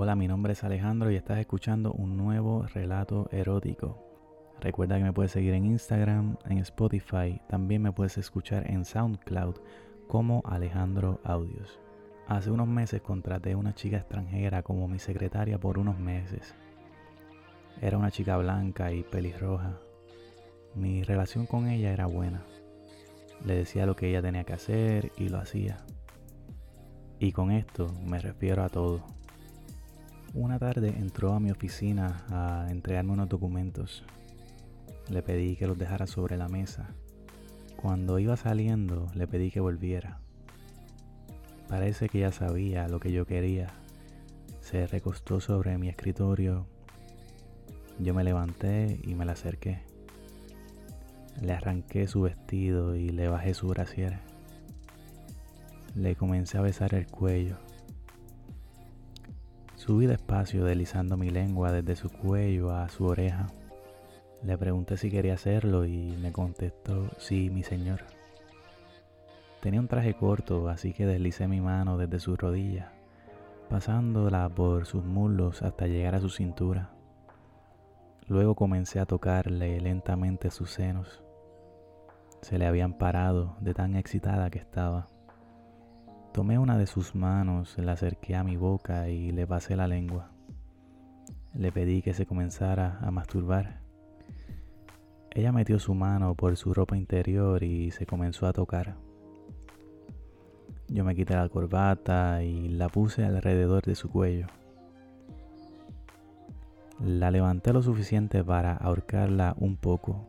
Hola, mi nombre es Alejandro y estás escuchando un nuevo relato erótico. Recuerda que me puedes seguir en Instagram, en Spotify, también me puedes escuchar en SoundCloud como Alejandro Audios. Hace unos meses contraté a una chica extranjera como mi secretaria por unos meses. Era una chica blanca y pelirroja. Mi relación con ella era buena. Le decía lo que ella tenía que hacer y lo hacía. Y con esto me refiero a todo. Una tarde entró a mi oficina a entregarme unos documentos. Le pedí que los dejara sobre la mesa. Cuando iba saliendo, le pedí que volviera. Parece que ya sabía lo que yo quería. Se recostó sobre mi escritorio. Yo me levanté y me la acerqué. Le arranqué su vestido y le bajé su brasier. Le comencé a besar el cuello. Subí despacio deslizando mi lengua desde su cuello a su oreja. Le pregunté si quería hacerlo y me contestó, sí, mi señor. Tenía un traje corto, así que deslicé mi mano desde su rodilla, pasándola por sus muslos hasta llegar a su cintura. Luego comencé a tocarle lentamente sus senos. Se le habían parado de tan excitada que estaba. Tomé una de sus manos, la acerqué a mi boca y le pasé la lengua. Le pedí que se comenzara a masturbar. Ella metió su mano por su ropa interior y se comenzó a tocar. Yo me quité la corbata y la puse alrededor de su cuello. La levanté lo suficiente para ahorcarla un poco,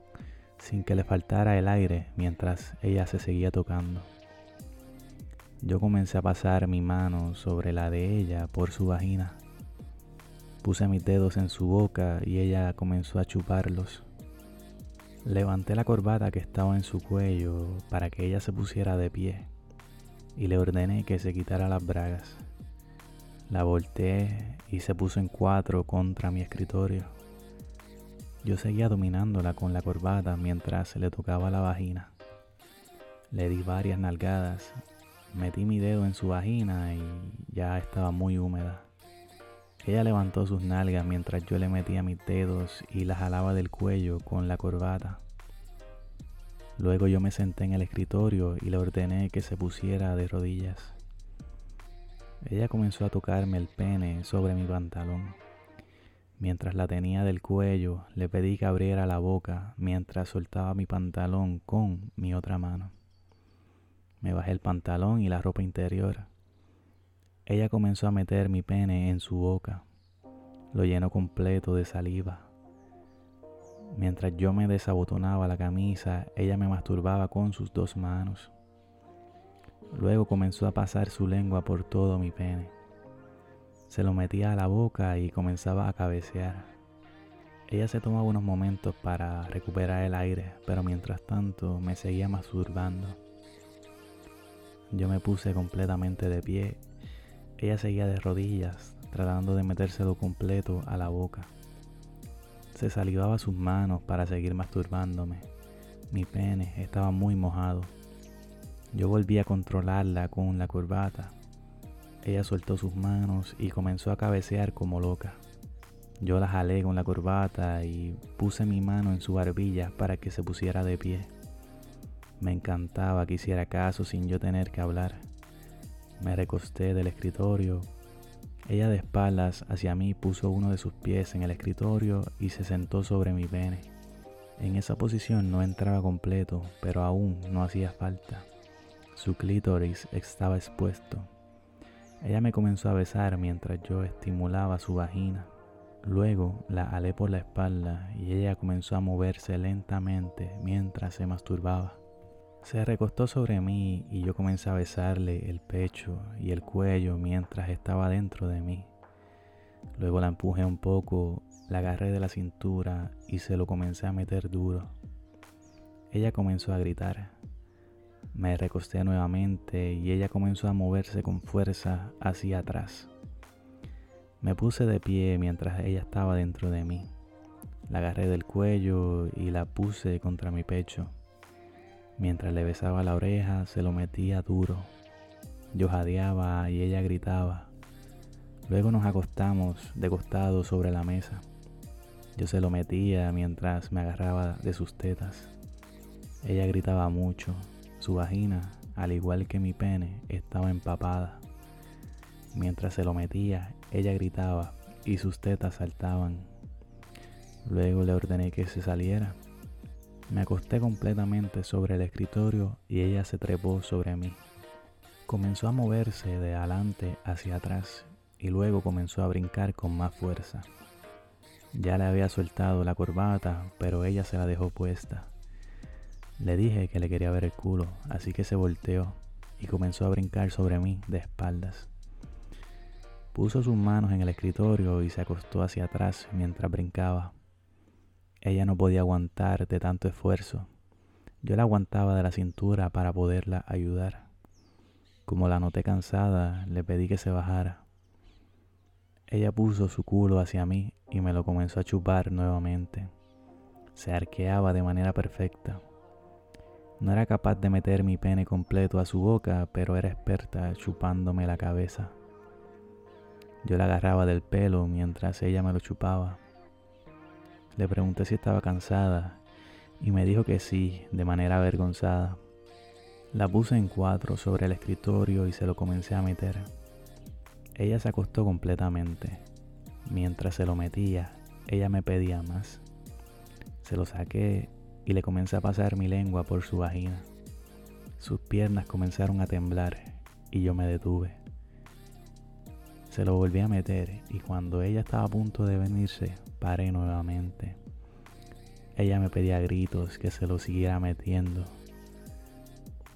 sin que le faltara el aire mientras ella se seguía tocando. Yo comencé a pasar mi mano sobre la de ella por su vagina. Puse mis dedos en su boca y ella comenzó a chuparlos. Levanté la corbata que estaba en su cuello para que ella se pusiera de pie y le ordené que se quitara las bragas. La volteé y se puso en cuatro contra mi escritorio. Yo seguía dominándola con la corbata mientras le tocaba la vagina. Le di varias nalgadas Metí mi dedo en su vagina y ya estaba muy húmeda. Ella levantó sus nalgas mientras yo le metía mis dedos y la jalaba del cuello con la corbata. Luego yo me senté en el escritorio y le ordené que se pusiera de rodillas. Ella comenzó a tocarme el pene sobre mi pantalón. Mientras la tenía del cuello, le pedí que abriera la boca mientras soltaba mi pantalón con mi otra mano. Me bajé el pantalón y la ropa interior. Ella comenzó a meter mi pene en su boca. Lo llenó completo de saliva. Mientras yo me desabotonaba la camisa, ella me masturbaba con sus dos manos. Luego comenzó a pasar su lengua por todo mi pene. Se lo metía a la boca y comenzaba a cabecear. Ella se tomaba unos momentos para recuperar el aire, pero mientras tanto me seguía masturbando. Yo me puse completamente de pie. Ella seguía de rodillas, tratando de metérselo completo a la boca. Se salivaba sus manos para seguir masturbándome. Mi pene estaba muy mojado. Yo volví a controlarla con la corbata. Ella soltó sus manos y comenzó a cabecear como loca. Yo la jalé con la corbata y puse mi mano en su barbilla para que se pusiera de pie. Me encantaba que hiciera caso sin yo tener que hablar. Me recosté del escritorio. Ella de espaldas hacia mí puso uno de sus pies en el escritorio y se sentó sobre mi pene. En esa posición no entraba completo, pero aún no hacía falta. Su clítoris estaba expuesto. Ella me comenzó a besar mientras yo estimulaba su vagina. Luego la alé por la espalda y ella comenzó a moverse lentamente mientras se masturbaba. Se recostó sobre mí y yo comencé a besarle el pecho y el cuello mientras estaba dentro de mí. Luego la empujé un poco, la agarré de la cintura y se lo comencé a meter duro. Ella comenzó a gritar. Me recosté nuevamente y ella comenzó a moverse con fuerza hacia atrás. Me puse de pie mientras ella estaba dentro de mí. La agarré del cuello y la puse contra mi pecho. Mientras le besaba la oreja, se lo metía duro. Yo jadeaba y ella gritaba. Luego nos acostamos de costado sobre la mesa. Yo se lo metía mientras me agarraba de sus tetas. Ella gritaba mucho. Su vagina, al igual que mi pene, estaba empapada. Mientras se lo metía, ella gritaba y sus tetas saltaban. Luego le ordené que se saliera. Me acosté completamente sobre el escritorio y ella se trepó sobre mí. Comenzó a moverse de adelante hacia atrás y luego comenzó a brincar con más fuerza. Ya le había soltado la corbata, pero ella se la dejó puesta. Le dije que le quería ver el culo, así que se volteó y comenzó a brincar sobre mí de espaldas. Puso sus manos en el escritorio y se acostó hacia atrás mientras brincaba. Ella no podía aguantar de tanto esfuerzo. Yo la aguantaba de la cintura para poderla ayudar. Como la noté cansada, le pedí que se bajara. Ella puso su culo hacia mí y me lo comenzó a chupar nuevamente. Se arqueaba de manera perfecta. No era capaz de meter mi pene completo a su boca, pero era experta chupándome la cabeza. Yo la agarraba del pelo mientras ella me lo chupaba. Le pregunté si estaba cansada y me dijo que sí, de manera avergonzada. La puse en cuatro sobre el escritorio y se lo comencé a meter. Ella se acostó completamente. Mientras se lo metía, ella me pedía más. Se lo saqué y le comencé a pasar mi lengua por su vagina. Sus piernas comenzaron a temblar y yo me detuve. Se lo volví a meter y cuando ella estaba a punto de venirse, paré nuevamente. Ella me pedía gritos que se lo siguiera metiendo.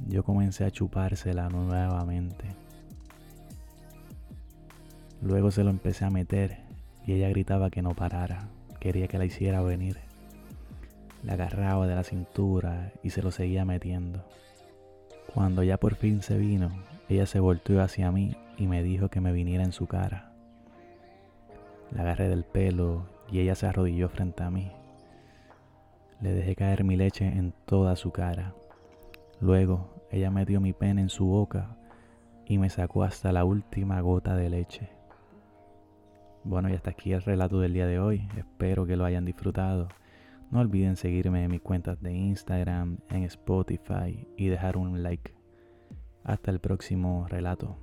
Yo comencé a chupársela nuevamente. Luego se lo empecé a meter y ella gritaba que no parara, quería que la hiciera venir. La agarraba de la cintura y se lo seguía metiendo. Cuando ya por fin se vino, ella se volteó hacia mí y me dijo que me viniera en su cara. La agarré del pelo y ella se arrodilló frente a mí. Le dejé caer mi leche en toda su cara. Luego ella metió mi pene en su boca y me sacó hasta la última gota de leche. Bueno, y hasta aquí el relato del día de hoy. Espero que lo hayan disfrutado. No olviden seguirme en mis cuentas de Instagram, en Spotify y dejar un like. Hasta el próximo relato.